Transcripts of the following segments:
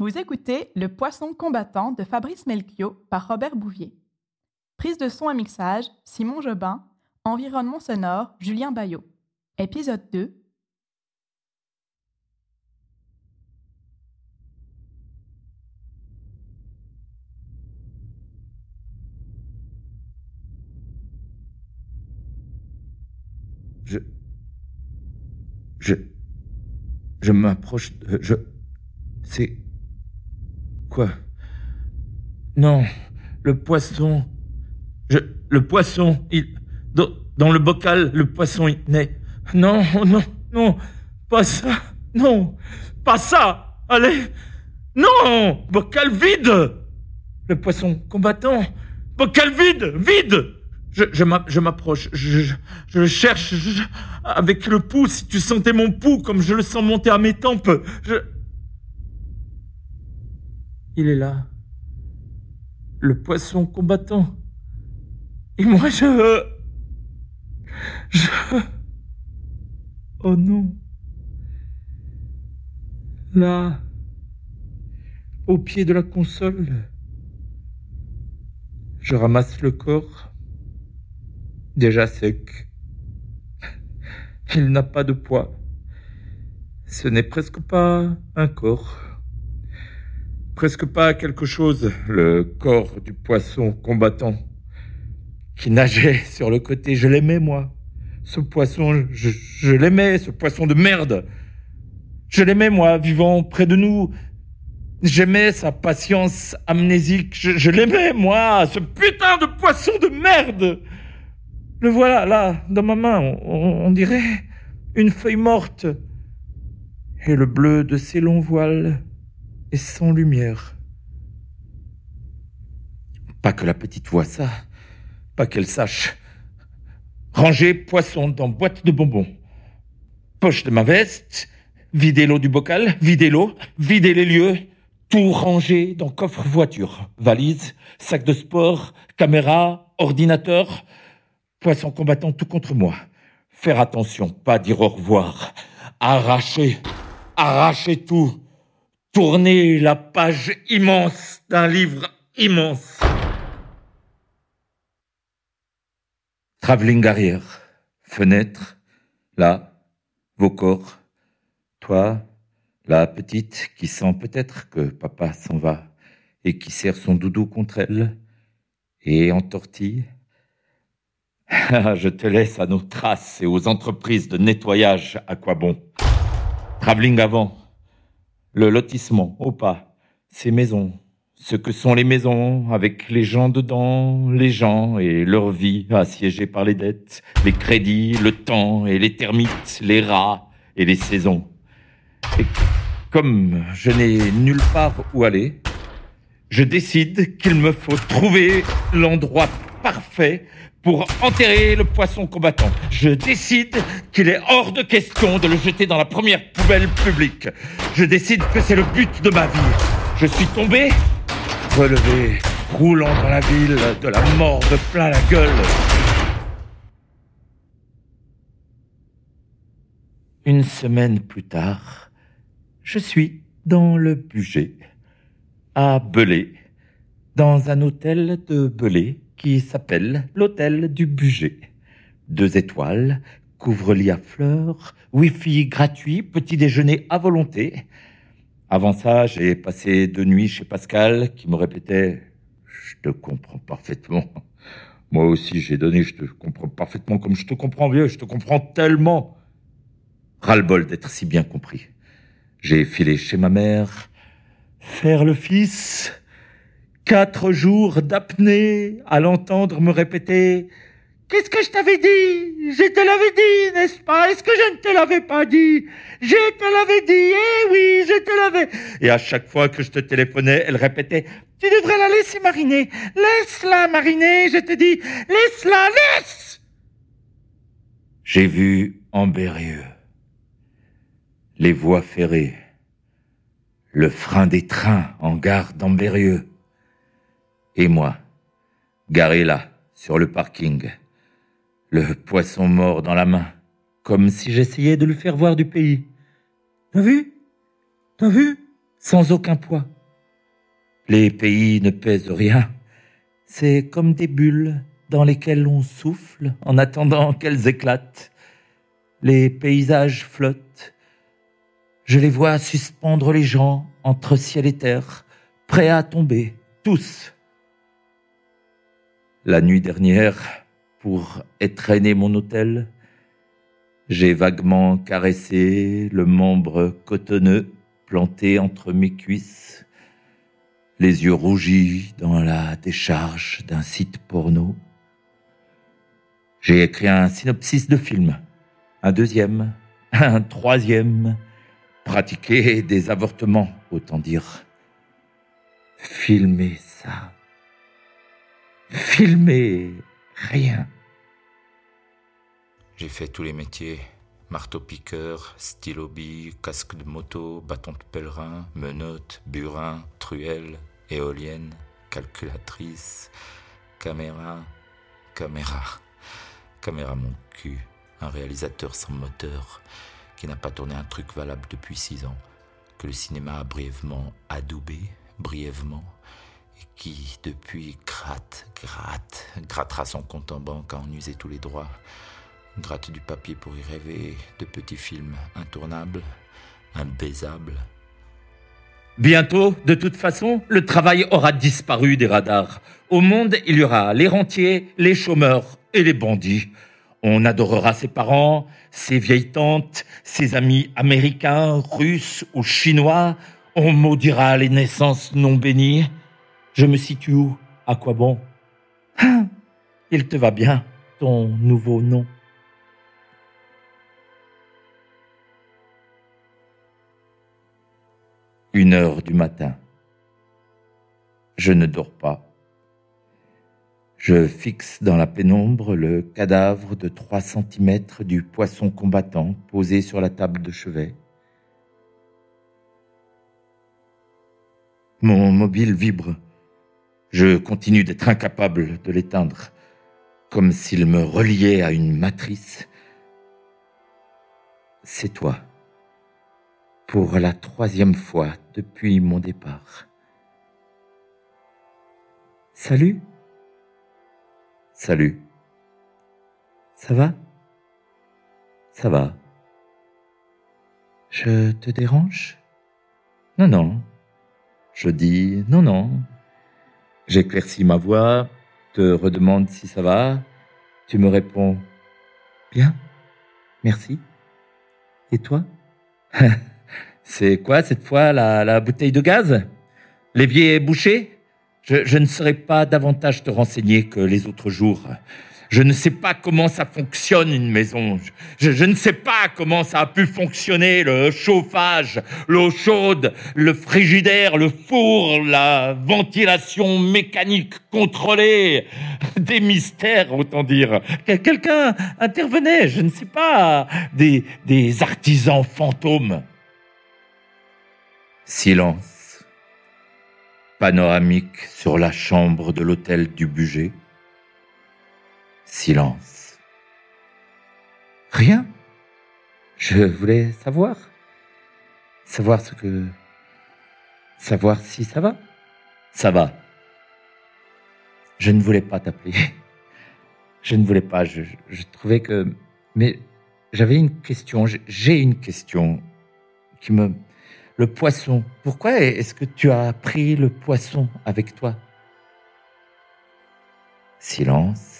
Vous écoutez Le Poisson combattant de Fabrice Melchior par Robert Bouvier. Prise de son et mixage, Simon Jobin. Environnement sonore, Julien Bayot. Épisode 2. Je. Je. Je m'approche. Je. C'est. Quoi? Non, le poisson. Le poisson, il. Dans, le bocal, le poisson, il naît. Non, non, non, pas ça. Non, pas ça. Allez. Non, bocal vide. Le poisson combattant. Bocal vide, vide. Je, je m'a- je m'approche, je, je, je cherche avec le pouls. Si tu sentais mon pouls comme je le sens monter à mes tempes, je... Il est là, le poisson combattant. Et moi, je... Je... Oh non. Là, au pied de la console, je ramasse le corps déjà sec. Il n'a pas de poids. Ce n'est presque pas un corps. Presque pas quelque chose, le corps du poisson combattant qui nageait sur le côté. Je l'aimais, moi. Ce poisson, je, l'aimais, ce poisson de merde. Je l'aimais, moi, vivant près de nous. J'aimais sa patience amnésique. Je, l'aimais, moi, ce putain de poisson de merde. Le voilà, là, dans ma main, on dirait une feuille morte. Et le bleu de ses longs voiles est sans lumière. Pas que la petite voie ça, pas qu'elle sache. Ranger poisson dans boîte de bonbons. Poche de ma veste, vider l'eau du bocal, vider l'eau, vider les lieux, tout ranger dans coffre voiture, valise, sac de sport, caméra, ordinateur, Poisson combattant tout contre moi. Faire attention, pas dire au revoir. Arracher, arracher tout. Tourner la page immense d'un livre immense. Travelling arrière. Fenêtre. Là. Vos corps. Toi, la petite qui sent peut-être que papa s'en va et qui serre son doudou contre elle et entortille. Je te laisse à nos traces et aux entreprises de nettoyage à quoi bon? Travelling avant. Le lotissement au pas. Ces maisons. Ce que sont les maisons avec les gens dedans, les gens et leur vie assiégée par les dettes, les crédits, le temps et les termites, les rats et les saisons. Et comme je n'ai nulle part où aller, je décide qu'il me faut trouver l'endroit parfait pour enterrer le poisson combattant. Je décide qu'il est hors de question de le jeter dans la première poubelle publique. Je décide que c'est le but de ma vie. Je suis tombé, relevé, roulant dans la ville, de la mort de plein la gueule. Une semaine plus tard, je suis dans le budget, à Belay, dans un hôtel de Belay qui s'appelle l'hôtel du budget. Deux étoiles, couvre-lit à fleurs, wifi gratuit, petit déjeuner à volonté. Avant ça, j'ai passé deux nuits chez Pascal qui me répétait Je te comprends parfaitement. Moi aussi, j'ai donné Je te comprends parfaitement comme je te comprends vieux, je te comprends tellement. Ras-le-bol d'être si bien compris. J'ai filé chez ma mère, faire le fils, quatre jours d'apnée à l'entendre me répéter Qu'est-ce que je t'avais dit? Je te l'avais dit, n'est-ce pas? Est-ce que je ne te l'avais pas dit? Je te l'avais dit, eh oui, je te l'avais. Et à chaque fois que je te téléphonais, elle répétait Tu devrais la laisser mariner. Laisse-la mariner, je te dis. Laisse-la, laisse J'ai vu en les voies ferrées, le frein des trains en gare d'Ambérieux. Et moi, garé là, sur le parking, le poisson mort dans la main, comme si j'essayais de lui faire voir du pays. T'as vu? T'as vu? Sans aucun poids. Les pays ne pèsent rien. C'est comme des bulles dans lesquelles on souffle en attendant qu'elles éclatent. Les paysages flottent. Je les vois suspendre les gens entre ciel et terre, prêts à tomber, tous. La nuit dernière, pour étreiner mon hôtel, j'ai vaguement caressé le membre cotonneux planté entre mes cuisses, les yeux rougis dans la décharge d'un site porno. J'ai écrit un synopsis de film, un deuxième, un troisième, pratiqué des avortements, autant dire. Filmer ça. Filmer rien. J'ai fait tous les métiers. Marteau-piqueur, stylo-bille, casque de moto, bâton de pèlerin, menotte, burin, truelle, éolienne, calculatrice, caméra, caméra, caméra mon cul, un réalisateur sans moteur qui n'a pas tourné un truc valable depuis six ans, que le cinéma a brièvement adoubé, brièvement, qui depuis gratte, gratte, grattera son compte en banque à en user tous les droits gratte du papier pour y rêver, de petits films intournables, imbaisables. Bientôt, de toute façon, le travail aura disparu des radars. Au monde, il y aura les rentiers, les chômeurs et les bandits. On adorera ses parents, ses vieilles tantes, ses amis américains, russes ou chinois. On maudira les naissances non bénies. Je me situe où? À quoi bon? Ah, Il te va bien, ton nouveau nom. Une heure du matin. Je ne dors pas. Je fixe dans la pénombre le cadavre de trois centimètres du poisson combattant posé sur la table de chevet. Mon mobile vibre. Je continue d'être incapable de l'éteindre, comme s'il me reliait à une matrice. C'est toi pour la troisième fois depuis mon départ. Salut Salut. Ça va? Ça va. Je te dérange? Non, non. Je dis non, non. J'éclaircis ma voix, te redemande si ça va. Tu me réponds bien, merci. Et toi? C'est quoi cette fois la, bouteille de gaz? L'évier est bouché? Je, je ne saurais pas davantage te renseigner que les autres jours. Je ne sais pas comment ça fonctionne une maison. Je, ne sais pas comment ça a pu fonctionner le chauffage, l'eau chaude, le frigidaire, le four, la ventilation mécanique contrôlée. Des mystères, autant dire. Quelqu'un intervenait, je ne sais pas, des, des artisans fantômes. Silence. Panoramique sur la chambre de l'hôtel du budget. Silence. Rien. Je voulais savoir. Savoir ce que... Savoir si ça va. Ça va. Je ne voulais pas t'appeler. Je ne voulais pas. Je, trouvais que... Mais j'avais une question. J'ai une question qui me le poisson. Pourquoi est-ce que tu as pris le poisson avec toi? Silence.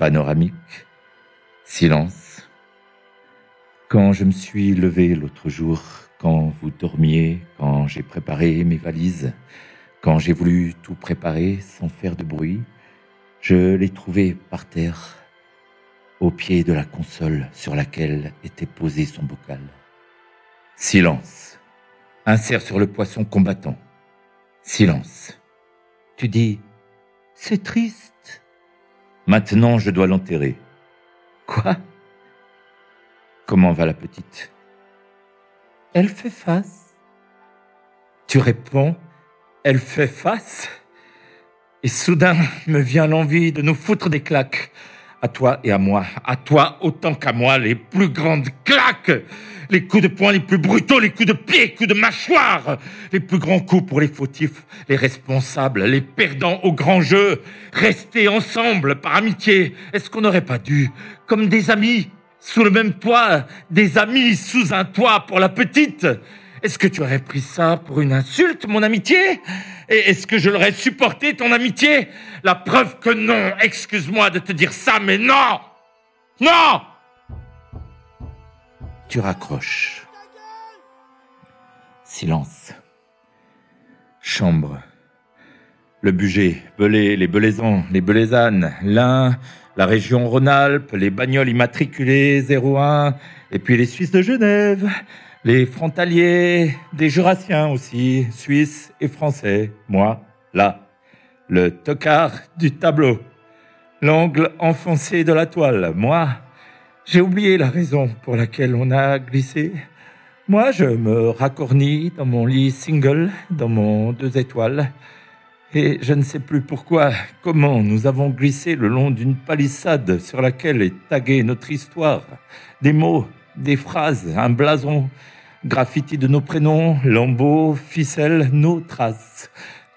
Panoramique. Silence. Quand je me suis levé l'autre jour, quand vous dormiez, quand j'ai préparé mes valises, quand j'ai voulu tout préparer sans faire de bruit, je l'ai trouvé par terre, au pied de la console sur laquelle était posé son bocal. Silence. Insère sur le poisson combattant. Silence. Tu dis, c'est triste. Maintenant, je dois l'enterrer. Quoi? Comment va la petite? Elle fait face. Tu réponds, elle fait face. Et soudain me vient l'envie de nous foutre des claques À toi et à moi, à toi autant qu'à moi, les plus grandes claques, les coups de poing les plus brutaux, les coups de pied, les coups de mâchoire, les plus grands coups pour les fautifs, les responsables, les perdants au grand jeu. Rester ensemble par amitié, est-ce qu'on n'aurait pas dû, comme des amis, sous le même toit, des amis sous un toit pour la petite? Est-ce que tu aurais pris ça pour une insulte, mon amitié? Et est-ce que je l'aurais supporté, ton amitié? La preuve que non, excuse-moi de te dire ça, mais non Non Tu raccroches. Silence. Chambre. Le budget, Belay, les Belaisans, les Belaisannes, l'un, la région Rhône-Alpes, les bagnoles immatriculées 01, et puis les Suisses de Genève, les frontaliers, des Jurassiens aussi, Suisses et Français, moi, là, le tocard du tableau, l'angle enfoncé de la toile, moi, j'ai oublié la raison pour laquelle on a glissé. Moi, je me racornis dans mon lit single, dans mon deux étoiles, et je ne sais plus pourquoi, comment nous avons glissé le long d'une palissade sur laquelle est taguée notre histoire. Des mots, des phrases, un blason, graffiti de nos prénoms, lambeaux, ficelles, nos traces.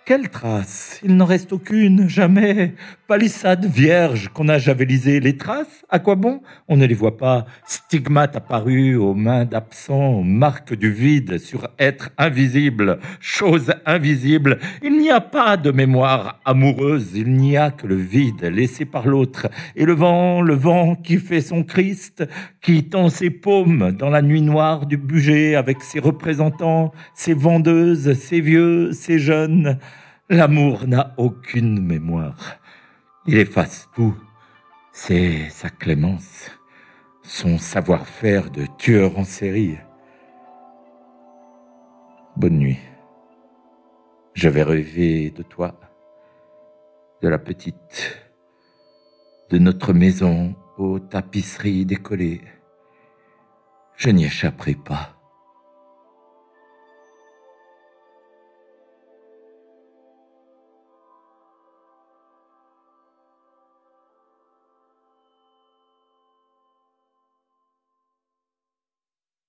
Quelle trace? Il n'en reste aucune, jamais. Palissade vierge qu'on a javelisé. Les traces, à quoi bon? On ne les voit pas. Stigmates apparus aux mains d'absents, marques du vide sur être invisible, chose invisible. Il n'y a pas de mémoire amoureuse, il n'y a que le vide laissé par l'autre. Et le vent, le vent qui fait son Christ, qui tend ses paumes dans la nuit noire du budget avec ses représentants, ses vendeuses, ses vieux, ses jeunes. L'amour n'a aucune mémoire. Il efface tout. C'est sa clémence, son savoir-faire de tueur en série. Bonne nuit. Je vais rêver de toi, de la petite, de notre maison aux tapisseries décollées. Je n'y échapperai pas.